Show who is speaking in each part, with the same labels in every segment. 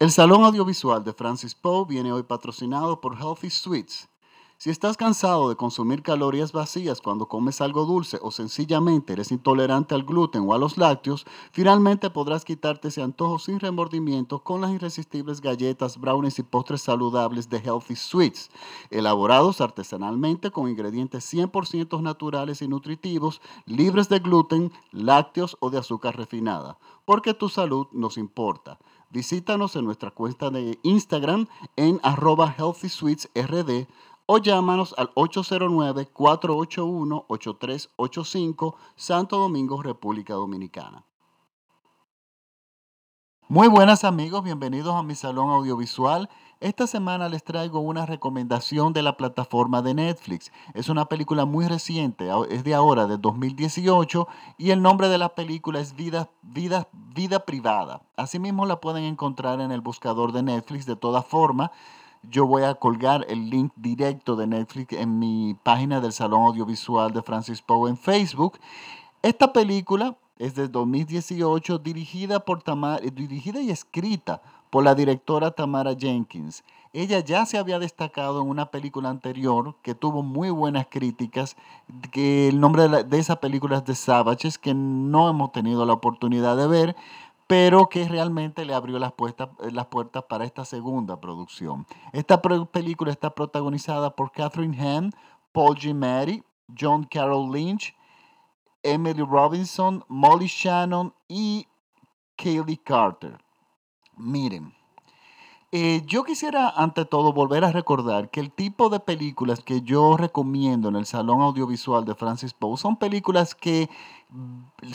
Speaker 1: El Salón Audiovisual de Francis Poe viene hoy patrocinado por Healthy Sweets. Si estás cansado de consumir calorías vacías cuando comes algo dulce o sencillamente eres intolerante al gluten o a los lácteos, finalmente podrás quitarte ese antojo sin remordimiento con las irresistibles galletas, brownies y postres saludables de Healthy Sweets, elaborados artesanalmente con ingredientes 100% naturales y nutritivos, libres de gluten, lácteos o de azúcar refinada, porque tu salud nos importa. Visítanos en nuestra cuenta de Instagram en arroba healthysweetsrd o llámanos al 809-481-8385 Santo Domingo, República Dominicana. Muy buenas amigos, bienvenidos a mi salón audiovisual. Esta semana les traigo una recomendación de la plataforma de Netflix. Es una película muy reciente, es de ahora, de 2018, y el nombre de la película es Vida, Vida, Vida Privada. Asimismo la pueden encontrar en el buscador de Netflix. De todas formas, yo voy a colgar el link directo de Netflix en mi página del Salón Audiovisual de Francis Poe en Facebook. Esta película es de 2018, dirigida, por Tamara, dirigida y escrita por la directora Tamara Jenkins. Ella ya se había destacado en una película anterior que tuvo muy buenas críticas, que el nombre de, esa película es The Savages, que no hemos tenido la oportunidad de ver, pero que realmente le abrió las, las puertas para esta segunda producción. Esta película está protagonizada por Catherine Hahn, Paul Giamatti, John Carroll Lynch, Emily Robinson, Molly Shannon y Kaylee Carter. Miren, eh, yo quisiera ante todo volver a recordar que el tipo de películas que yo recomiendo en el Salón Audiovisual de Francis Poe son películas que,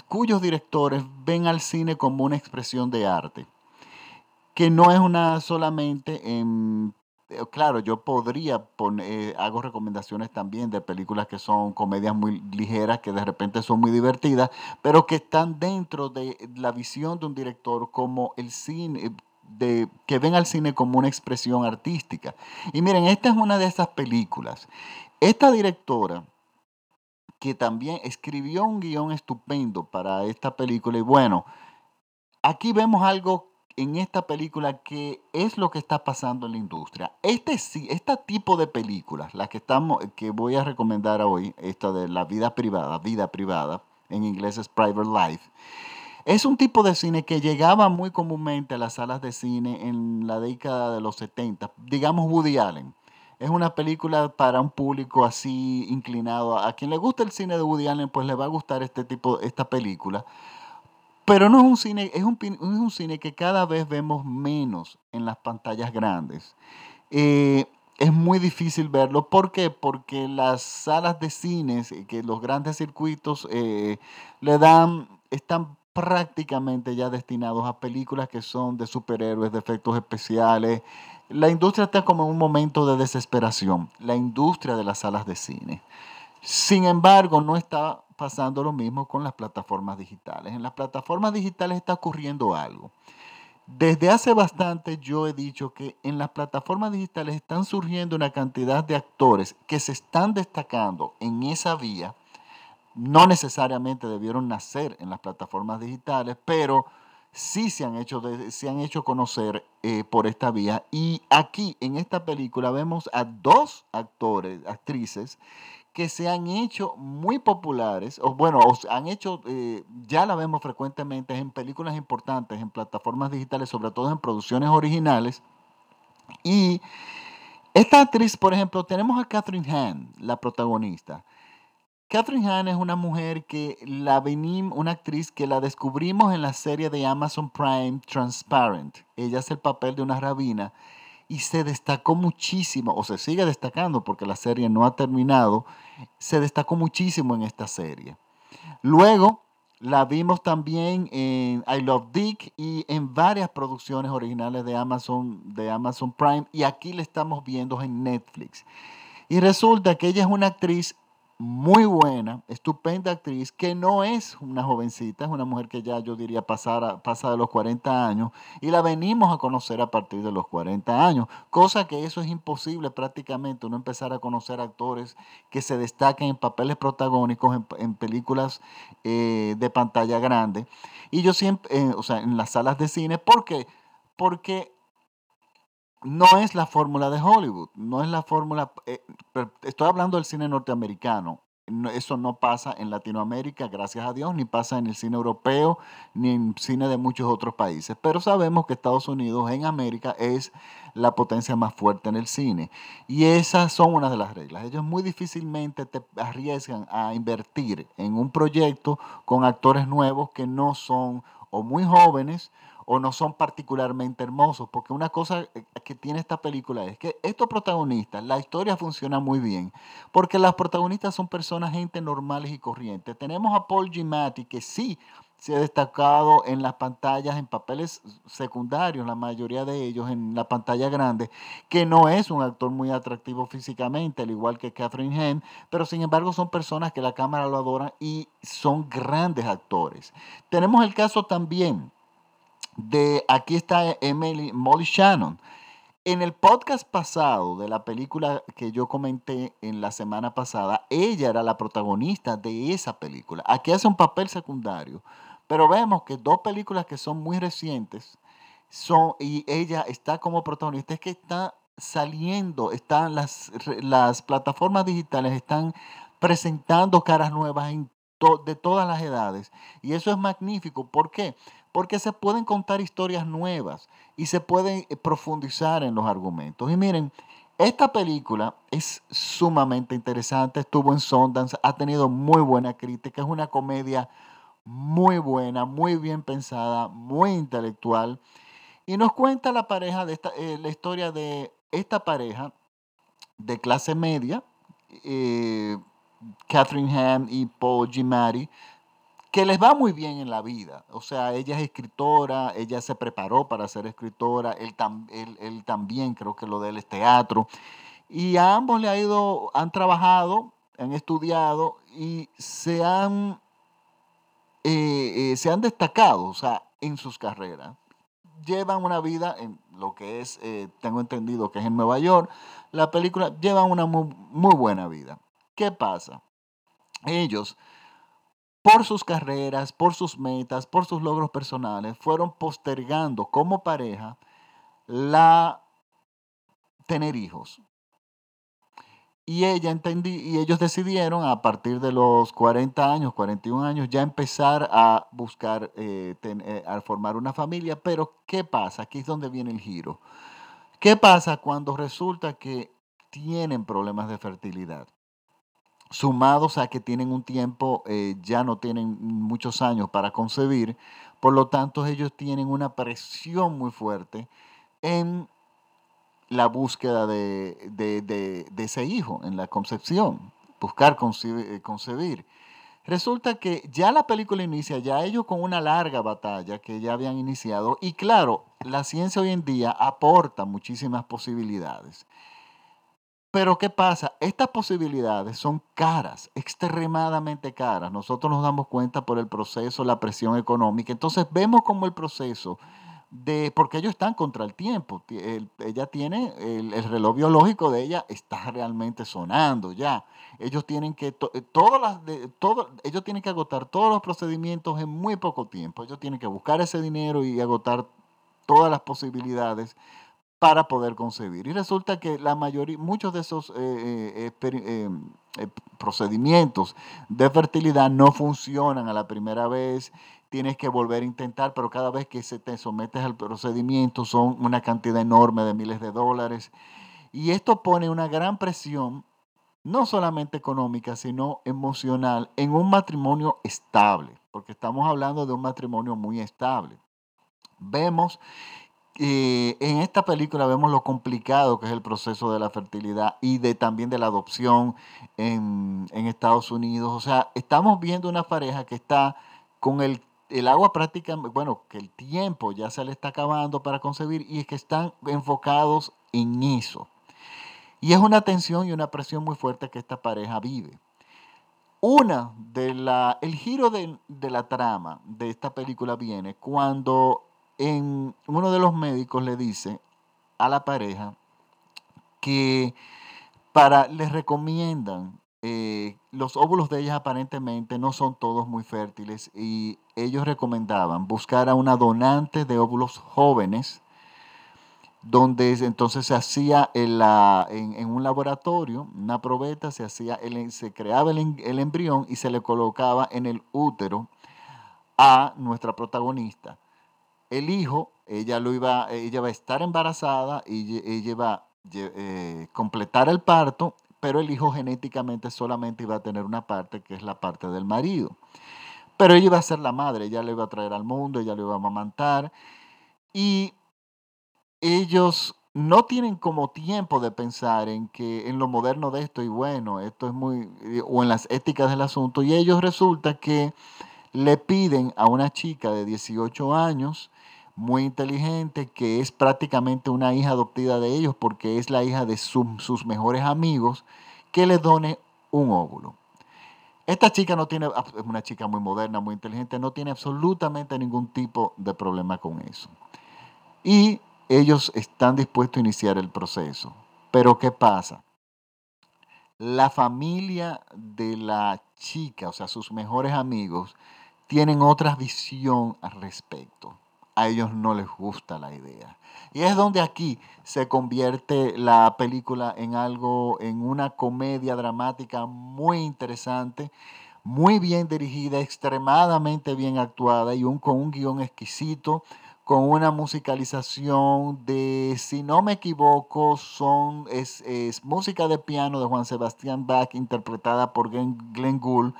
Speaker 1: cuyos directores ven al cine como una expresión de arte, que no es una solamente en claro, yo podría poner, eh, hago recomendaciones también de películas que son comedias muy ligeras, que de repente son muy divertidas, pero que están dentro de la visión de un director como el cine, de, que ven al cine como una expresión artística. Y miren, esta es una de esas películas. Esta directora, que también escribió un guion estupendo para esta película, y bueno, aquí vemos algo en esta película que es lo que está pasando en la industria. Este, este tipo de películas, las que, estamos, que voy a recomendar hoy, esta de la vida privada, vida privada, en inglés es private life, es un tipo de cine que llegaba muy comúnmente a las salas de cine en la década de los 70, digamos Woody Allen. Es una película para un público así inclinado. A quien le gusta el cine de Woody Allen, pues le va a gustar este tipo, esta película pero no es un cine, es un, es un cine que cada vez vemos menos en las pantallas grandes. Eh, es muy difícil verlo. ¿Por qué? Porque las salas de cines, eh, que los grandes circuitos eh, le dan, están prácticamente ya destinados a películas que son de superhéroes, de efectos especiales. La industria está como en un momento de desesperación, la industria de las salas de cine. Sin embargo, no está pasando lo mismo con las plataformas digitales. En las plataformas digitales está ocurriendo algo. Desde hace bastante yo he dicho que en las plataformas digitales están surgiendo una cantidad de actores que se están destacando en esa vía. No necesariamente debieron nacer en las plataformas digitales, pero sí se han hecho, se han hecho conocer eh, por esta vía. Y aquí en esta película vemos a dos actores, actrices, que se han hecho muy populares, o bueno, han hecho, eh, ya la vemos frecuentemente en películas importantes, en plataformas digitales, sobre todo en producciones originales. Y esta actriz, por ejemplo, tenemos a Catherine Hahn, la protagonista. Catherine Hahn es una mujer que la venimos, una actriz que la descubrimos en la serie de Amazon Prime Transparent. Ella es el papel de una rabina y se destacó muchísimo, o se sigue destacando porque la serie no ha terminado, se destacó muchísimo en esta serie. Luego la vimos también en I Love Dick y en varias producciones originales de Amazon, de Amazon Prime y aquí la estamos viendo en Netflix. Y resulta que ella es una actriz muy buena, estupenda actriz, que no es una jovencita, es una mujer que ya yo diría pasar pasa de los 40 años, y la venimos a conocer a partir de los 40 años, cosa que eso es imposible prácticamente, uno empezar a conocer actores que se destaquen en papeles protagónicos en, películas eh, de pantalla grande, y yo siempre, eh, o sea, en las salas de cine, ¿por qué? Porque no es la fórmula de Hollywood, no es la fórmula, eh, estoy hablando del cine norteamericano, eso no pasa en Latinoamérica, gracias a Dios, ni pasa en el cine europeo, ni en cine de muchos otros países. Pero sabemos que Estados Unidos en América es la potencia más fuerte en el cine. Y esas son una de las reglas. Ellos muy difícilmente te arriesgan a invertir en un proyecto con actores nuevos que no son o muy jóvenes o no son particularmente hermosos, porque una cosa eh, que tiene esta película es que estos protagonistas, la historia funciona muy bien, porque las protagonistas son personas, gente normales y corrientes. Tenemos a Paul Giamatti, que sí se ha destacado en las pantallas, en papeles secundarios, la mayoría de ellos en la pantalla grande, que no es un actor muy atractivo físicamente, al igual que Catherine Hahn, pero sin embargo son personas que la cámara lo adoran y son grandes actores. Tenemos el caso también de aquí está Emily Molly Shannon. En el podcast pasado de la película que yo comenté en la semana pasada, ella era la protagonista de esa película. Aquí hace un papel secundario, pero vemos que dos películas que son muy recientes son y ella está como protagonista es que está saliendo, están las, las plataformas digitales están presentando caras nuevas de todas las edades y eso es magnífico. ¿Por qué? Porque se pueden contar historias nuevas y se pueden eh, profundizar en los argumentos. Y miren, esta película es sumamente interesante, estuvo en Sundance, ha tenido muy buena crítica, es una comedia muy buena, muy bien pensada, muy intelectual y nos cuenta la pareja de esta, eh, la historia de esta pareja de clase media, eh, Catherine Ham y Paul Giamatti, que les va muy bien en la vida. O sea, ella es escritora, ella se preparó para ser escritora, él, también creo que lo de él es teatro. Y a ambos le ha ido, han trabajado, han estudiado y se han, eh, eh, se han destacado, o sea, en sus carreras. Llevan una vida en lo que es, eh, tengo entendido que es en Nueva York, la película llevan una muy buena vida. ¿Qué pasa? Ellos por sus carreras, por sus metas, por sus logros personales, fueron postergando como pareja la tener hijos. Y ella entendí, y ellos decidieron a partir de los 40 años, 41 años, ya empezar a buscar, eh, eh, a formar una familia. Pero, ¿qué pasa? Aquí es donde viene el giro. ¿Qué pasa cuando resulta que tienen problemas de fertilidad? Sumados a que tienen un tiempo, eh, ya no tienen muchos años para concebir, por lo tanto ellos tienen una presión muy fuerte en la búsqueda de, ese hijo, en la concepción, buscar eh, concebir. Resulta que ya la película inicia, ya ellos con una larga batalla que ya habían iniciado, y claro, la ciencia hoy en día aporta muchísimas posibilidades. Pero ¿qué pasa? Estas posibilidades son caras, extremadamente caras. Nosotros nos damos cuenta por el proceso, la presión económica. Entonces vemos como el proceso de, porque ellos están contra el tiempo. ella tiene, el, reloj biológico de ella está realmente sonando ya. Ellos tienen que, eh, todas las, de, todo, ellos tienen que agotar todos los procedimientos en muy poco tiempo. Ellos tienen que buscar ese dinero y agotar todas las posibilidades para poder concebir. Y resulta que la mayoría, muchos de esos eh, eh, eh, procedimientos de fertilidad no funcionan a la primera vez, tienes que volver a intentar, pero cada vez que se te sometes al procedimiento son una cantidad enorme de miles de dólares. Y esto pone una gran presión, no solamente económica, sino emocional, en un matrimonio estable, porque estamos hablando de un matrimonio muy estable. Vemos eh, en esta película vemos lo complicado que es el proceso de la fertilidad y de, también de la adopción en, Estados Unidos. O sea, estamos viendo una pareja que está con el, el agua prácticamente, bueno, que el tiempo ya se le está acabando para concebir y es que están enfocados en eso. Y es una tensión y una presión muy fuerte que esta pareja vive. Una de la, el giro de, de la trama de esta película viene cuando uno de los médicos le dice a la pareja que para les recomiendan eh, los óvulos de ellas aparentemente no son todos muy fértiles y ellos recomendaban buscar a una donante de óvulos jóvenes donde entonces se hacía en, la, en, un laboratorio, una probeta, se, hacía se creaba el, el embrión y se le colocaba en el útero a nuestra protagonista. El hijo, ella, lo iba, ella va a estar embarazada y ella va a eh, completar el parto, pero el hijo genéticamente solamente iba a tener una parte, que es la parte del marido. Pero ella iba a ser la madre, ella le iba a traer al mundo, ella le iba a amamantar. Y ellos no tienen como tiempo de pensar en que en lo moderno de esto y bueno, esto es muy, eh, o en las éticas del asunto, y ellos resulta que le piden a una chica de 18 años, muy inteligente, que es prácticamente una hija adoptiva de ellos porque es la hija de sus mejores amigos, que le done un óvulo. Esta chica no tiene, es una chica muy moderna, muy inteligente, no tiene absolutamente ningún tipo de problema con eso. Y ellos están dispuestos a iniciar el proceso. Pero ¿qué pasa? La familia de la chica, o sea, sus mejores amigos, tienen otra visión al respecto. A ellos no les gusta la idea. Y es donde aquí se convierte la película en algo, en una comedia dramática muy interesante, muy bien dirigida, extremadamente bien actuada y con un guion exquisito, con una musicalización de, si no me equivoco, son, es, es música de piano de Juan Sebastián Bach interpretada por Glenn Gould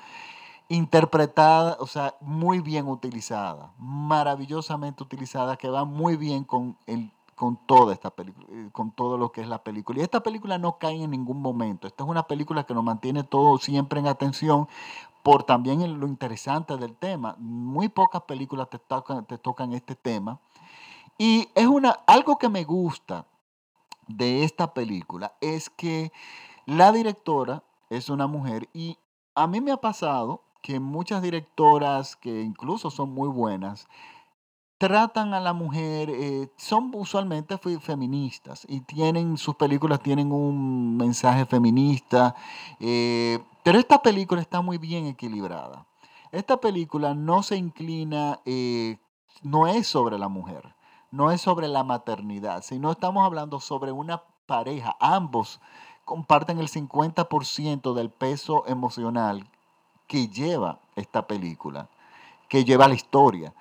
Speaker 1: interpretada, o sea, muy bien utilizada, maravillosamente utilizada, que va muy bien con, el, con toda esta película, eh, con todo lo que es la película. Y esta película no cae en ningún momento. Esta es una película que nos mantiene todo siempre en atención por también lo interesante del tema. Muy pocas películas te tocan, te tocan este tema. Y es una, algo que me gusta de esta película es que la directora es una mujer y a mí me ha pasado que muchas directoras, que incluso son muy buenas, tratan a la mujer, eh, son usualmente feministas y tienen, sus películas tienen un mensaje feminista, eh, pero esta película está muy bien equilibrada. Esta película no se inclina, eh, no es sobre la mujer, no es sobre la maternidad, sino estamos hablando sobre una pareja, ambos comparten el 50% del peso emocional que lleva esta película, que lleva la historia.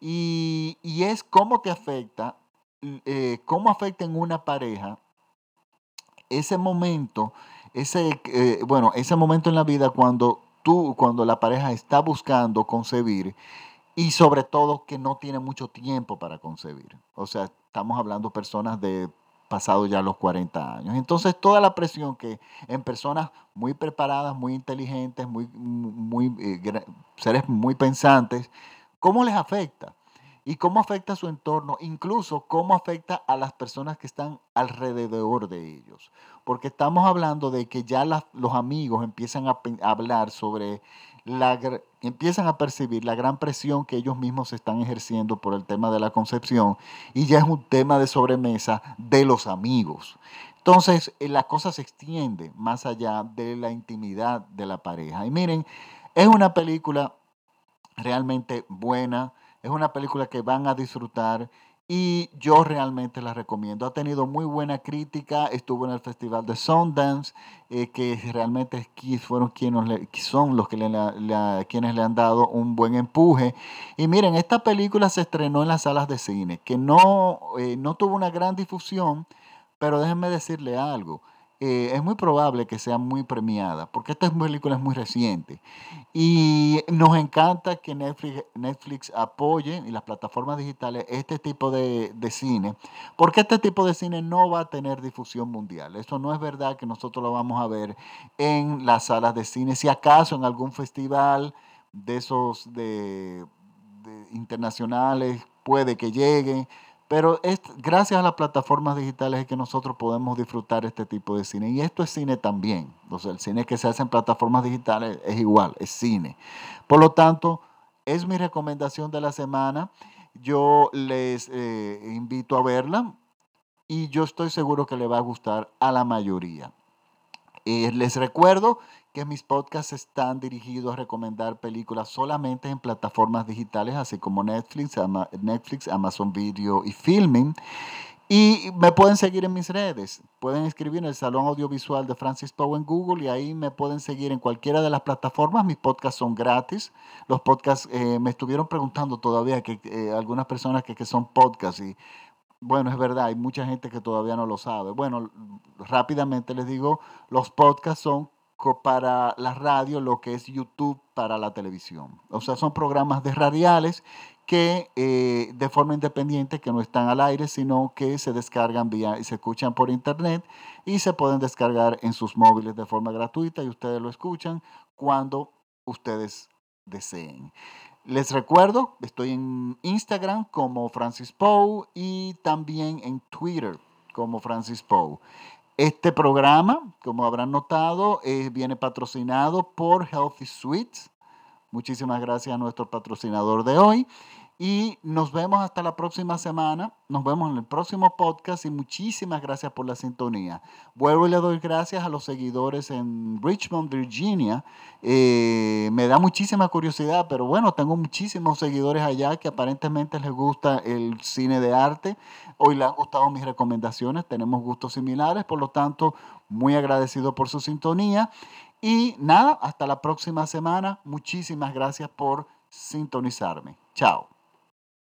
Speaker 1: Y, es cómo te afecta, eh, cómo afecta en una pareja ese momento, ese, eh, bueno, ese momento en la vida cuando tú, cuando la pareja está buscando concebir y sobre todo que no tiene mucho tiempo para concebir. O sea, estamos hablando personas de pasado ya los 40 años. Entonces, toda la presión que en personas muy preparadas, muy inteligentes, muy, muy, eh, seres muy pensantes, ¿cómo les afecta? Y cómo afecta a su entorno, incluso cómo afecta a las personas que están alrededor de ellos. Porque estamos hablando de que ya los amigos empiezan a hablar sobre empiezan a percibir la gran presión que ellos mismos están ejerciendo por el tema de la concepción y ya es un tema de sobremesa de los amigos. Entonces, eh, la cosa se extiende más allá de la intimidad de la pareja. Y miren, es una película realmente buena, es una película que van a disfrutar y yo realmente la recomiendo. Ha tenido muy buena crítica, estuvo en el Festival de Sundance, eh, que realmente fueron quienes le, son los que le, han dado un buen empuje. Y miren, esta película se estrenó en las salas de cine, que no, eh, no tuvo una gran difusión, pero déjenme decirle algo. Eh, es muy probable que sea muy premiada, porque esta película es muy reciente. Y nos encanta que Netflix, Netflix apoye y las plataformas digitales este tipo de, de, cine, porque este tipo de cine no va a tener difusión mundial. Eso no es verdad que nosotros lo vamos a ver en las salas de cine, si acaso en algún festival de esos de, internacionales puede que llegue pero es, gracias a las plataformas digitales es que nosotros podemos disfrutar este tipo de cine. Y esto es cine también. O el cine que se hace en plataformas digitales es igual, es cine. Por lo tanto, es mi recomendación de la semana. Yo les eh, invito a verla y yo estoy seguro que le va a gustar a la mayoría. Les recuerdo que mis podcasts están dirigidos a recomendar películas solamente en plataformas digitales, así como Netflix, Netflix Amazon Video y Filming. Y me pueden seguir en mis redes. Pueden escribir en el Salón Audiovisual de Francis Poe en Google y ahí me pueden seguir en cualquiera de las plataformas. Mis podcasts son gratis. Los podcasts, eh, me estuvieron preguntando todavía que eh, algunas personas que, que son podcasts y bueno, es verdad, hay mucha gente que todavía no lo sabe. Bueno, rápidamente les digo, los podcasts son para la radio lo que es YouTube para la televisión. O sea, son programas de radiales que eh, de forma independiente, que no están al aire, sino que se descargan vía y se escuchan por internet y se pueden descargar en sus móviles de forma gratuita y ustedes lo escuchan cuando ustedes deseen. Les recuerdo, estoy en Instagram como Francis Poe y también en Twitter como Francis Poe. Este programa, como habrán notado, eh, viene patrocinado por Healthy Sweets. Muchísimas gracias a nuestro patrocinador de hoy. Y nos vemos hasta la próxima semana. Nos vemos en el próximo podcast y muchísimas gracias por la sintonía. Vuelvo y le doy gracias a los seguidores en Richmond, Virginia. Eh, me da muchísima curiosidad, pero bueno, tengo muchísimos seguidores allá que aparentemente les gusta el cine de arte. Hoy les han gustado mis recomendaciones, tenemos gustos similares, por lo tanto, muy agradecido por su sintonía. Y nada, hasta la próxima semana. Muchísimas gracias por sintonizarme. Chao.